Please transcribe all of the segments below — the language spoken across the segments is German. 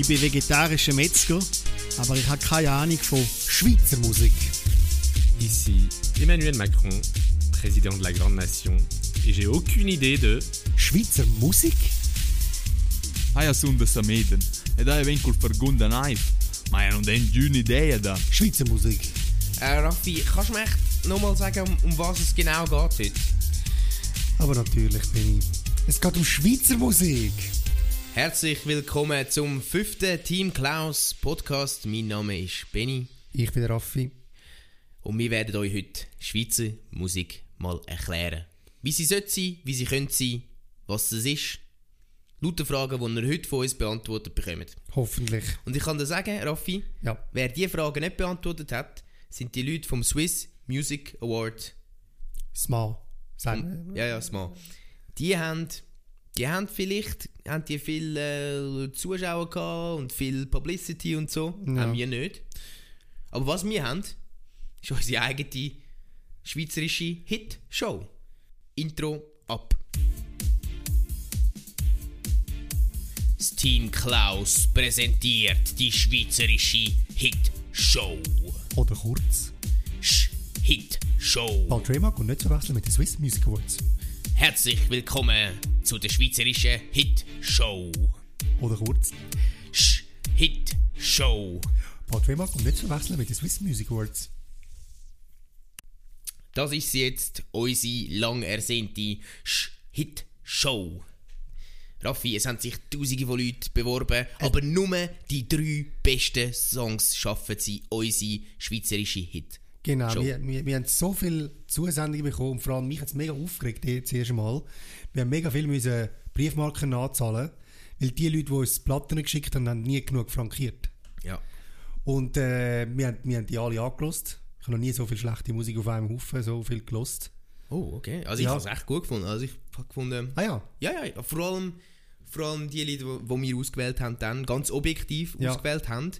Ich bin vegetarischer Metzger, aber ich habe keine Ahnung von Schweizer Musik. Ici Emmanuel Macron, président de la Grande Nation, et j'ai aucune idée de Schweizer Musik? Hai sunde sa meden. E dai ven col fargunda naif. Ma ja non den düne Idee da. Schweizer Musik. Äh, Raffi, kannst du mir echt nochmal sagen, um, um was es genau geht heute? Aber natürlich bin ich. Es geht um Schweizer Musik. Herzlich willkommen zum fünften Team Klaus Podcast. Mein Name ist Benny Ich bin Raffi. und wir werden euch heute Schweizer Musik mal erklären. Wie sie sollte sein, wie sie könnte sein, was es ist. Lauter Fragen, die ihr heute von uns beantwortet bekommt. Hoffentlich. Und ich kann dir sagen, Raffi, Ja. wer diese Fragen nicht beantwortet hat, sind die Leute vom Swiss Music Award SMA. Sagen Ja, ja, small. Die haben, die haben vielleicht haben die viel äh, Zuschauer gehabt und viel Publicity und so. Ja. Haben wir nicht. Aber was wir haben, ist unsere eigene schweizerische Hit-Show. Intro ab. Das Team Klaus präsentiert die schweizerische Hit-Show. Oder kurz. Sch Hit-Show. Paul Tremark und nicht zu wechseln mit den Swiss Music Awards. Herzlich willkommen zu der schweizerischen Hit-Show. Oder kurz. Sch Hit-Show. Paul Tremark und nicht zu wechseln mit den Swiss Music Awards. Das ist jetzt unsere lang ersehnte Sch Hit-Show. Raffi, es haben sich tausende von Leuten beworben, aber nur die drei besten Songs schaffen sie unsere schweizerische Hit. Genau, Show. wir, wir, wir haben so viele Zusendungen bekommen und vor allem mich hat es mega aufgeregt jetzt erst Mal. Wir haben mega viel müssen Briefmarken nachzahlen, weil die Leute, die uns Platten geschickt haben, haben nie genug frankiert. Ja. Und äh, wir, haben, wir haben die alle angelost. Ich habe noch nie so viel schlechte Musik auf einem Haufen so viel gelost. Oh, okay. Also ich Ja. habe es echt gut gefunden. Also ich habe gefunden... Ah ja, Ja, ja, ja. Vor allem, vor allem die Leute, die wir ausgewählt haben, dann ganz objektiv Ja. ausgewählt haben.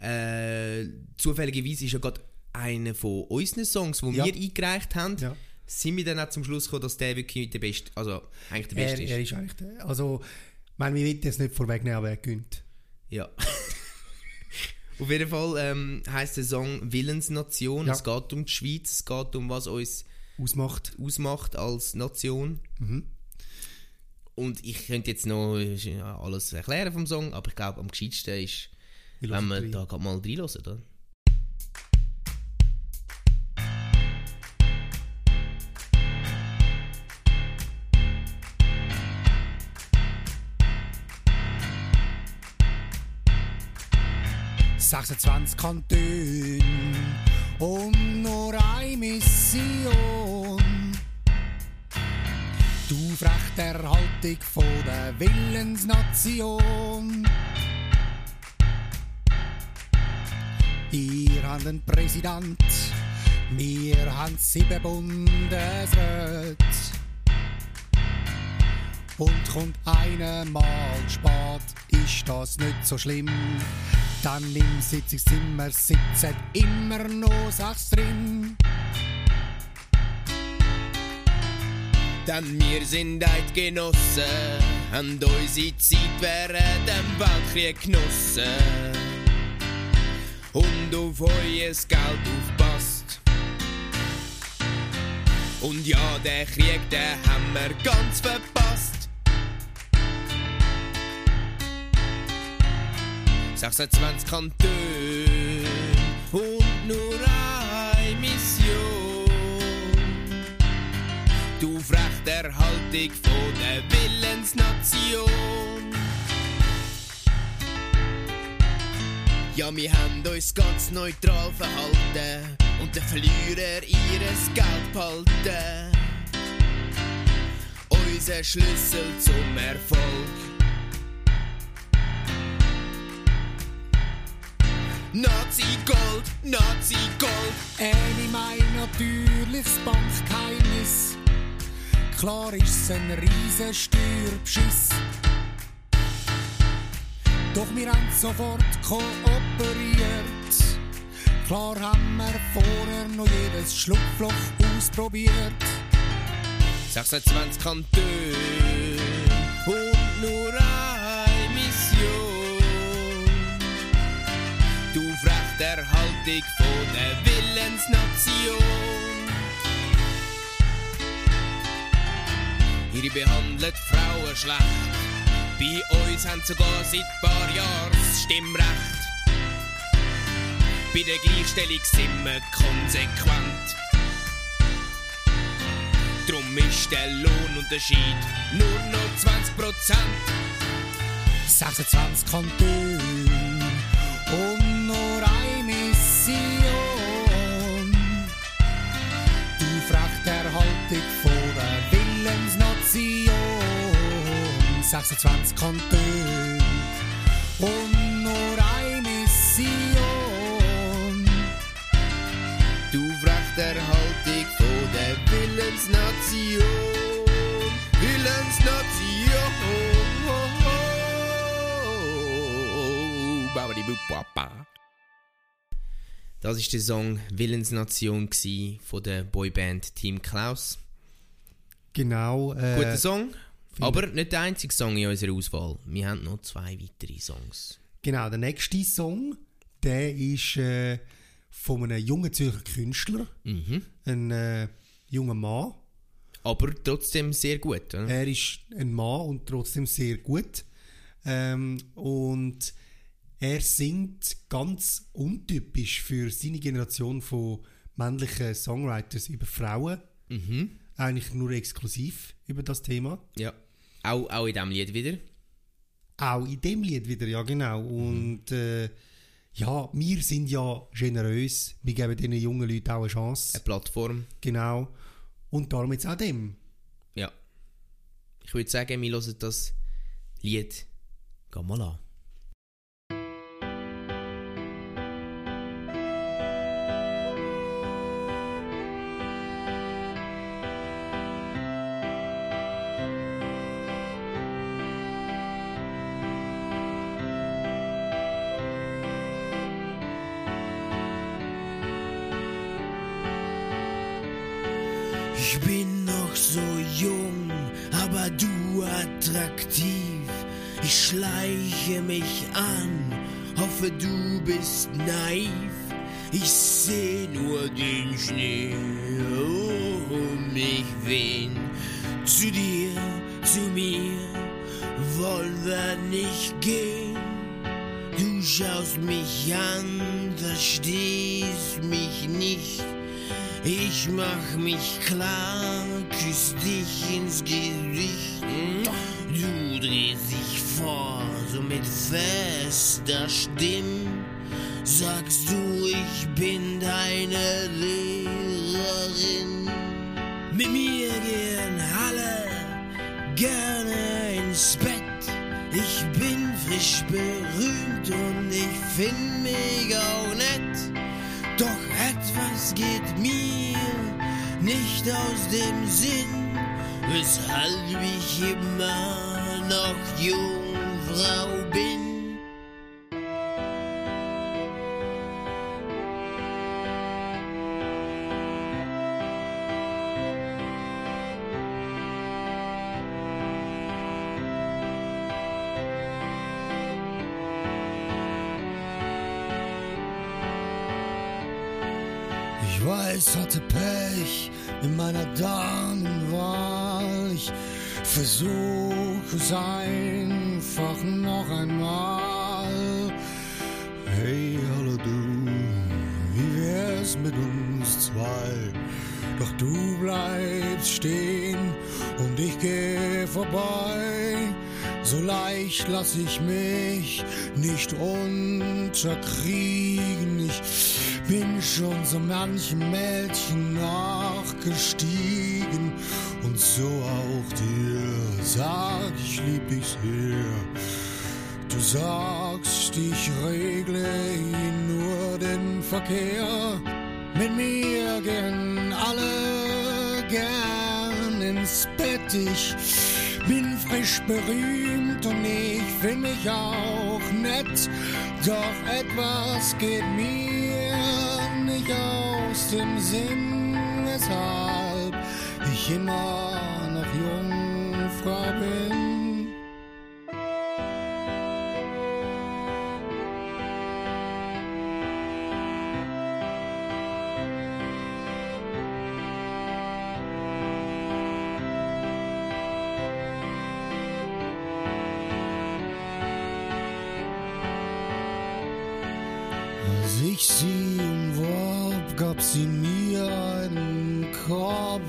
Äh, zufälligerweise ist ja gerade einer von unseren Songs, die Ja. wir eingereicht haben, Ja. sind wir dann auch zum Schluss gekommen, dass der wirklich der beste, also eigentlich der er, beste er ist. ist eigentlich der. Also, ich meine, wir wollen jetzt nicht vorwegnehmen, aber er gönnt. Ja. Auf jeden Fall ähm, heißt der Song Willensnation. Ja. Es geht um die Schweiz, es geht um was uns Ausmacht. ausmacht als Nation. Mhm. Und ich könnte jetzt noch äh, alles erklären vom Song, aber ich glaube, am gescheitsten ist, wenn rein. da grad mal reinhören, 26 Kantone und nur eine Mission. Die Aufrechterhaltung von der Willensnation. Ihr habt einen Präsident, wir haben sieben Bundesräte. Und kommt einer mal spät, ist das nicht so schlimm. Dann im Sitzungszimmer sitzen immer noch sechs drin. Denn wir sind Eidgenossen, haben unsere Zeit während dem Weltkrieg genossen. Und auf euer Geld aufpasst. Und ja, der Krieg, den haben wir ganz verpasst. 26 Kantone und nur eine Mission. Die Aufrechterhaltung von der Willensnation. Ja, wir haben uns ganz neutral verhalten und den Verlierer ihres Geld behalten. Unser Schlüssel zum Erfolg. Nazi-Gold, Nazi-Gold. Eine mein natürliches Bankgeheimnis. Klar ist es ein riesen Steuerbeschiss. Doch wir haben sofort kooperiert. Klar haben wir vorher noch jedes Schlupfloch ausprobiert. 26 Kantone und nur Erhaltung von der Willensnation. Ihre behandelt Frauen schlecht. Bei uns haben sogar seit paar Jahren Stimmrecht. Bei der Gleichstellung sind wir konsequent. Drum ist der Lohnunterschied nur noch 20 Prozent. 26 Kantone und Willensnation. 26 Kantone und nur eine Mission. Du Frachterhaltung von der Willensnation. Willensnation. Das ist der Song Willensnation von der Boyband Team Klaus. Genau. Äh, Guter Song, aber nicht der einzige Song in unserer Auswahl. Wir haben noch zwei weitere Songs. Genau, der nächste Song, der ist äh, von einem jungen Zürcher Künstler, Mhm. ein äh, junger Mann. Aber trotzdem sehr gut. Oder? Er ist ein Mann und trotzdem sehr gut. Ähm, und er singt ganz untypisch für seine Generation von männlichen Songwriters über Frauen. Mhm. Eigentlich nur exklusiv über das Thema. Ja. Auch, auch in diesem Lied wieder. Auch in dem Lied wieder, ja genau. Und äh, ja, wir sind ja generös. Wir geben diesen jungen Leuten auch eine Chance. Eine Plattform. Genau. Und darum jetzt auch dem. Ja. Ich würde sagen, wir hören das Lied. Geh mal an. Ich bin noch so jung, aber du attraktiv. Ich schleiche mich an, hoffe du bist naiv. Ich seh nur den Schnee um mich wehen. Zu dir, zu mir, wollen wir nicht gehen. Du schaust mich an, verstehst mich nicht. Ich mach mich klar, küss dich ins Gesicht. Du drehst dich vor, so mit fester Stimme. Sagst du, ich bin deine Lehrerin. Mit mir gehen alle gerne ins Bett. Ich bin frisch berühmt und ich find mich auch nett. Doch etwas geht mir nicht aus dem Sinn, weshalb ich immer noch Jungfrau bin. Weiß, hatte Pech in meiner Damenwahl. Ich versuche es einfach noch einmal. Hey, hallo du, wie wär's mit uns zwei? Doch du bleibst stehen und ich geh vorbei. So leicht lass ich mich nicht unterkriegen. Ich bin schon so manchem Mädchen nachgestiegen und so auch dir sag ich lieb dich sehr. Du sagst, ich regle nur den Verkehr. Mit mir gehen alle gern ins Bett. Ich bin frisch berühmt und ich find mich auch nett. Doch etwas geht mir nicht aus dem Sinn, weshalb ich immer noch Jungfrau bin.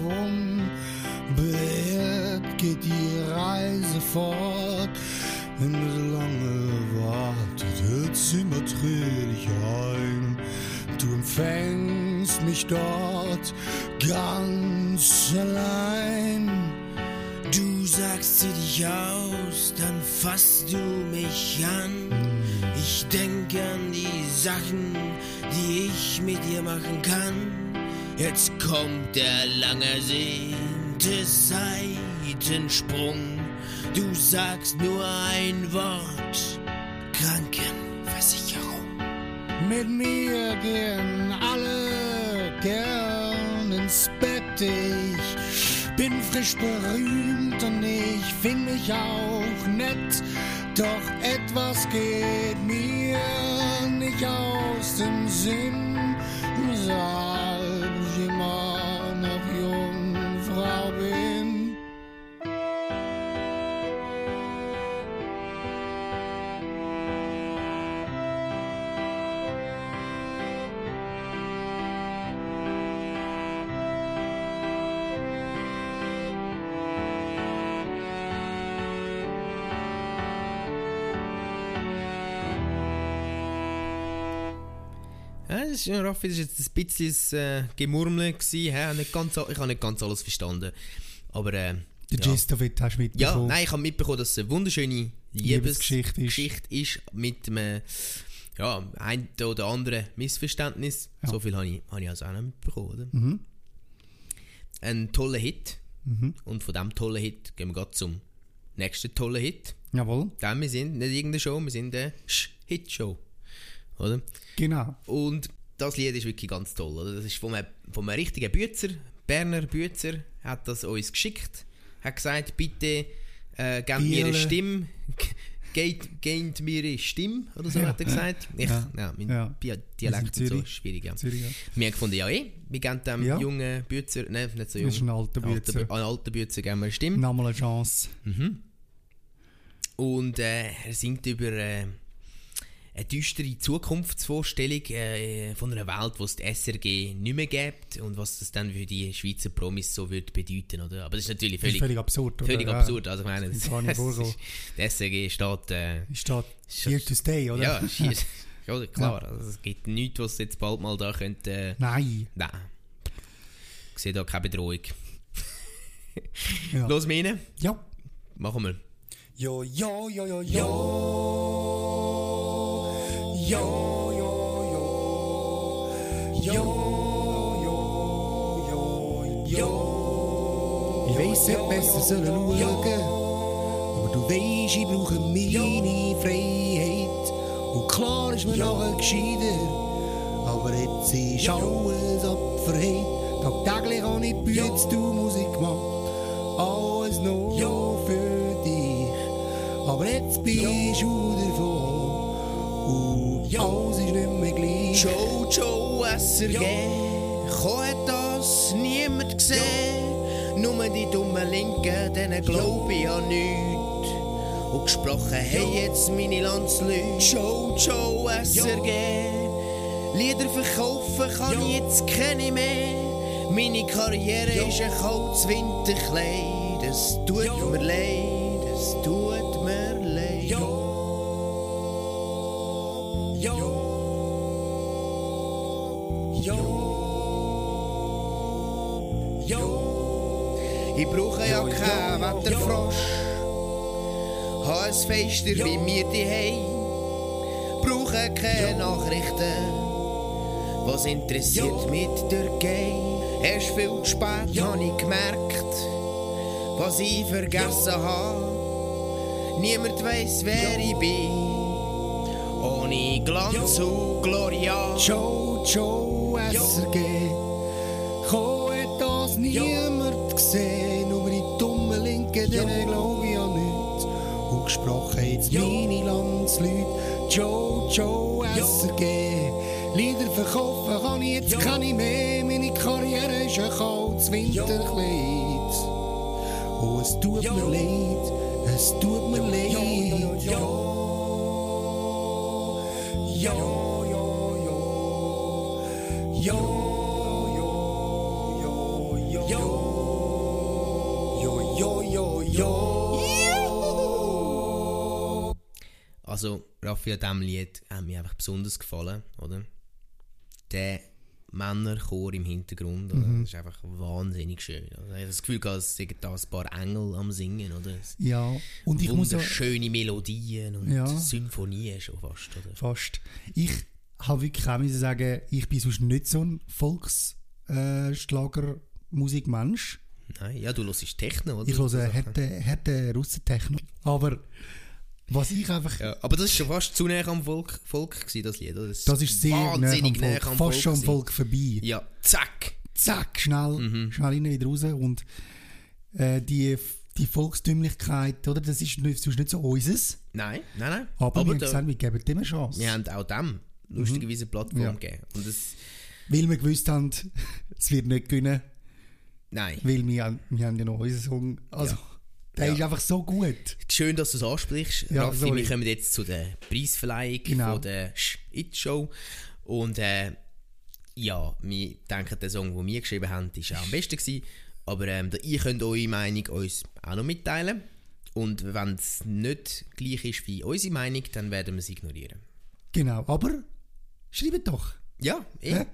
Korb und beehrt geht die Reise fort. Wenn du so lange wartet, hört trödlich ein. Du empfängst mich dort ganz allein. Du sagst, zieh dich aus, dann fasst du mich an. Ich denke an die Sachen, die ich mit dir machen kann. Jetzt kommt der lang ersehnte Seitensprung. Du sagst nur ein Wort, Krankenversicherung. Mit mir gehen alle gern ins Bett. Ich bin frisch berühmt und ich find mich auch nett. Doch etwas geht mir nicht aus dem Sinn, weshalb Ja, das ja, Raffi, das war jetzt ein bisschen äh, Gemurmel. Gewesen, hä? Nicht ganz, a- ich habe nicht ganz alles verstanden. Aber äh, Der ja. Gist davon hast du Ja, mitbekommen. nein, ich habe mitbekommen, dass es eine wunderschöne Liebesgeschichte Liebesgeschichte ist. ist. mit einem ja, ein oder anderen Missverständnis. Ja. So viel habe ich, habe ich also auch nicht mitbekommen. Oder? Mhm. Ein toller Hit. Mhm. Und von diesem tollen Hit gehen wir gerade zum nächsten tollen Hit. Jawohl, Denn wir sind nicht irgendeine Show, wir sind eine Sch-Hit-Show. Oder? genau. Und das Lied ist wirklich ganz toll. Oder? Das ist von einem, von einem richtigen Bützer, Berner Bützer, hat das uns geschickt. Hat gesagt, bitte äh, gebt mir eine. Stimme. Gebt, gebt mir eine Stimme, oder so Ja. hat er gesagt. Ich, Ja. ja. mein Ja. Dialekt und so ist schwierig. Ja. Zürich, ja. Wir haben gefunden, ja eh, wir geben dem Ja. jungen Bützer, nein, nicht so jung, Das ist ein alter Bützer. Alten, alten Bützer geben wir eine Stimme. Nochmal eine Chance. Mhm. Und äh, er singt über äh, eine düstere Zukunftsvorstellung äh, von einer Welt, wo es die SRG nicht mehr gibt und was das dann für die Schweizer Promis so wird bedeuten, oder? Aber das ist natürlich Das ist völlig, völlig absurd, oder? völlig Ja. absurd. Also ich meine, Das das, das ist, die SRG steht... Äh, Ist da here to stay, oder? ja, hier, ja, klar. Also es gibt nichts, was jetzt bald mal da könnte... Äh, Nein. nein. Ich sehe da keine Bedrohung. Ja. Los, meine, Ja. machen wir. Yo, yo, yo, yo, yo. Yo, yo, yo. Yo, yo, yo, yo. Ich weiss, hätte besser sollen schauen. Aber du weisst, ich brauche meine Freiheit. Und klar ist mir nachher gescheiter. Aber jetzt ist alles abverheilt. Tagtäglich habe ich Bütz, du Musik gemacht. Alles nur für dich. Aber jetzt bist du Und alles ist nicht mehr gleich. Joe, Joe, SRG, Ko hat das niemand gesehen. Nur die dummen Linken, denen glaub ich an nichts. Und gesprochen haben jetzt meine Landsleute. Joe, Joe, SRG, Lieder verkaufen kann ich jetzt keine mehr. Meine Karriere ist ein kaltes Winterkleid. Es tut mir leid, es tut Ich brauche ja keinen Wetterfrosch. Habe ein Feister wie mir die Brauche keine Nachrichten. Was interessiert mich die Türkei? Erst viel zu spät habe ich gemerkt, was ich vergessen habe. Niemand weiß, wer ich bin. Ohne Glanz und Gloria. Joe, Joe, SRG. Ko hat das niemand gesehen, nur die dummen Linken, denen glaub ich an nichts. Und gesprochen jetzt meine Landsleute. Joe, Joe, SRG. Lieder verkaufen kann ich jetzt keine mehr, meine Karriere ist ein kaltes Winterkleid. Oh, es tut mir leid, es tut mir leid. Yo, yo. Yo, yo, yo, yo, yo, yo, yo. Also, Raffi, an diesem Lied hat mir einfach besonders gefallen, oder? Der Männerchor im Hintergrund, oder? Das ist einfach wahnsinnig schön. Also, ich habe das Gefühl, gehabt, es sind da ein paar Engel am Singen, oder? Ja, und ich muss auch, Wunderschöne Melodien und Ja. Symphonien schon fast, oder? fast, ich habe wirklich auch müssen sagen, ich bin sonst nicht so ein Volksschlagermusikmensch. Nein, ja, du hörst Techno, oder? Ich höre Sachen. harte, harte Russentechno. Aber was ich einfach, Ja, aber das ist schon fast zu näher am Volk, Volk gewesen, das Lied, oder? das ist sehr nah am Volk, am fast schon am. Volk vorbei. Ja, zack! Zack, schnell, Mhm. schnell rein, wieder raus. Und äh, die, die Volkstümlichkeit, oder, das ist nicht, sonst nicht so unseres. Nein, nein, nein. Aber, wir haben gesagt, wir geben dem eine Chance. wir haben auch dem lustigerweise eine Plattform Ja. gegeben. Und das, Weil wir gewusst haben, es wird nicht gewinnen, nein. weil wir, haben- wir haben ja noch unseren Song. Also, der Ja. ist einfach so gut. Schön, dass du es ansprichst. Ja, Raffi, sorry. wir kommen jetzt zu der Preisverleihung Genau. von der It-Show. Und äh, ja, wir denken, der Song, den wir geschrieben haben, war auch am besten. Gewesen. Aber ähm, ihr könnt eure Meinung uns auch noch mitteilen. Und wenn es nicht gleich ist wie unsere Meinung, dann werden wir es ignorieren. Genau, aber schreibt doch. Ja, eh. Ja?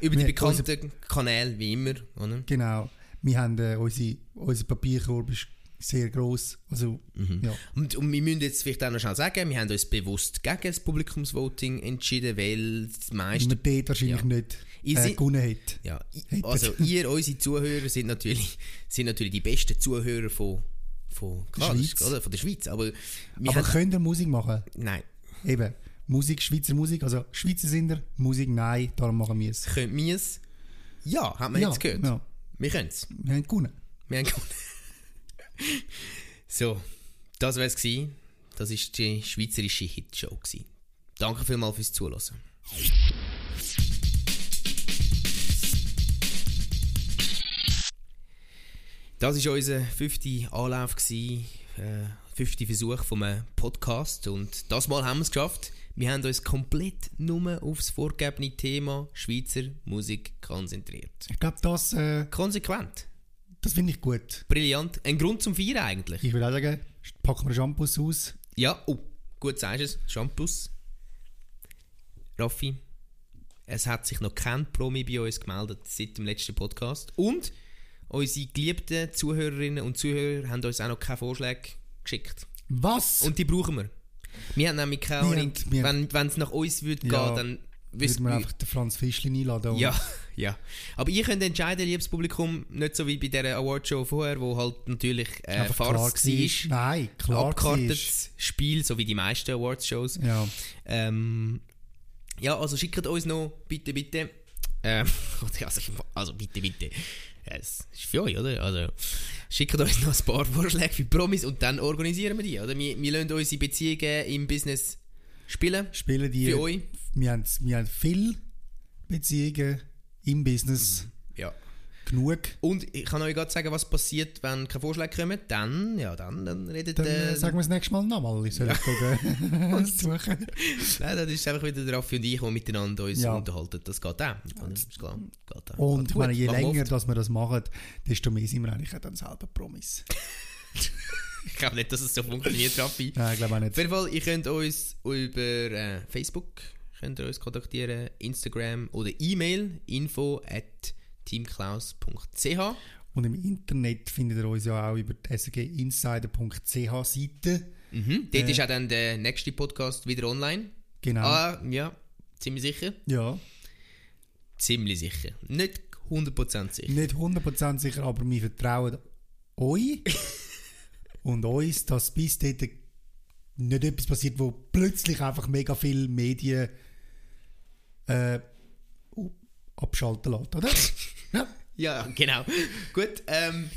Über die bekannten Kanäle, wie immer. Oder? Genau. Wir haben äh, unsere, unser Papierkorb ist sehr gross. Also, Mhm. ja. Und, und wir müssen jetzt vielleicht auch noch schnell sagen, wir haben uns bewusst gegen das Publikumsvoting entschieden, weil das meiste man dort wahrscheinlich ja. nicht Ihr äh, gewonnen hat. Ja, Hättet. also ihr, unsere Zuhörer, sind natürlich, sind natürlich die besten Zuhörer von, von, klar, ist- Schweiz. oder, von der Schweiz. Aber wir Aber haben, könnt ihr Musik machen? nein, Eben. Musik, Schweizer Musik, also Schweizer sind ihr, Musik nein, darum machen wir es. können wir es? Ja, haben wir Ja, jetzt gehört. ja. Wir können es. Wir haben gewonnen. Wir haben gewonnen. so, das wäre es. Das war die schweizerische Hitshow. gewesen. Danke vielmals fürs Zuhören. Das war unser fünfter Anlauf, gewesen, äh, fünfter Versuch vom Podcast. Und das Mal haben wir es geschafft. Wir haben uns komplett nur aufs vorgegebene Thema Schweizer Musik konzentriert. Ich glaube, das, äh, Konsequent. das finde ich gut. Brillant. Ein Grund zum Feiern eigentlich. Ich würde auch sagen, packen wir Shampoos aus. Ja, oh, gut sagst du es. Shampoos. Raffi, es hat sich noch kein Promi bei uns gemeldet seit dem letzten Podcast. Und unsere geliebten Zuhörerinnen und Zuhörer haben uns auch noch keine Vorschläge geschickt. Was? Und die brauchen wir. Wir haben nämlich keine Ahnung, wir haben- wenn es nach uns würde Ja, gehen, dann wüssten wir einfach den Franz Fischlin einladen. und- Ja, ja. Aber ihr könnt entscheiden, liebes Publikum, nicht so wie bei dieser Awardshow vorher, wo halt natürlich äh, einfach klar Farce war. gewesen. Nein, klar war. abgekartetes Spiel, so wie die meisten Awards-Shows. Ja. Ähm, ja, also schickt uns noch, bitte, bitte. Ähm, also, also bitte, bitte. Ja, Es ist für euch, oder? Also, schickt uns noch ein paar Vorschläge für Promis und dann organisieren wir die, oder? Wir, wir lassen unsere Beziehungen im Business spielen. Spielen die. Für euch. Wir haben, wir haben viele Beziehungen im Business. Ja. Genug. Und ich kann euch gerade sagen, was passiert, wenn keine Vorschläge kommen. Dann, ja, dann, dann redet Dann äh, äh, sagen wir das nächste Mal nochmal. Ich soll ja. gucken. suchen. Nein, das ist einfach wieder der Raffi und ich, die miteinander uns Ja. unterhalten. Das geht auch. Oder? Ist klar. Geht auch. Und ich meine, gut. je länger oft. dass wir das machen, desto mehr sind wir eigentlich auch dann selber Promis. Ich glaube nicht, dass es so funktioniert, Raffi. Nein, ich glaube auch Auf nicht. jeden Fall, ihr könnt uns über äh, Facebook könnt ihr uns kontaktieren, Instagram oder E-Mail info at teamklaus.ch. Und im Internet findet ihr uns ja auch über die sginsider.ch Seite. Mhm. Dort ist auch dann der nächste Podcast wieder online. Genau. Ah, ja, ziemlich sicher. Ja. Ziemlich sicher. Nicht 100% sicher. Nicht 100% sicher, aber wir vertrauen euch und uns, dass bis dort nicht etwas passiert, wo plötzlich einfach mega viele Medien äh, abschalten lässt, oder? ja. Ja, genau. Gut. Ähm,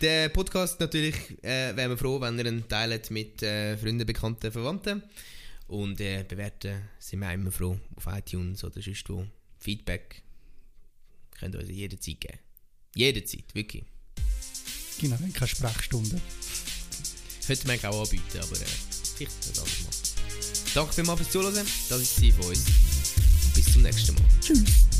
der Podcast natürlich äh, wären wir froh, wenn ihr ihn teilt mit äh, Freunden, Bekannten, Verwandten. Und äh, bewerten sind wir auch immer froh auf iTunes oder sonst wo. Feedback könnt ihr uns jederzeit geben. Jederzeit, wirklich. Genau, haben keine Sprechstunde. Könnte man auch anbieten, aber äh, vielleicht nicht alles mal. Danke vielmals fürs Zuhören. Das ist es von uns. Bis zum nächsten Mal. Tschüss.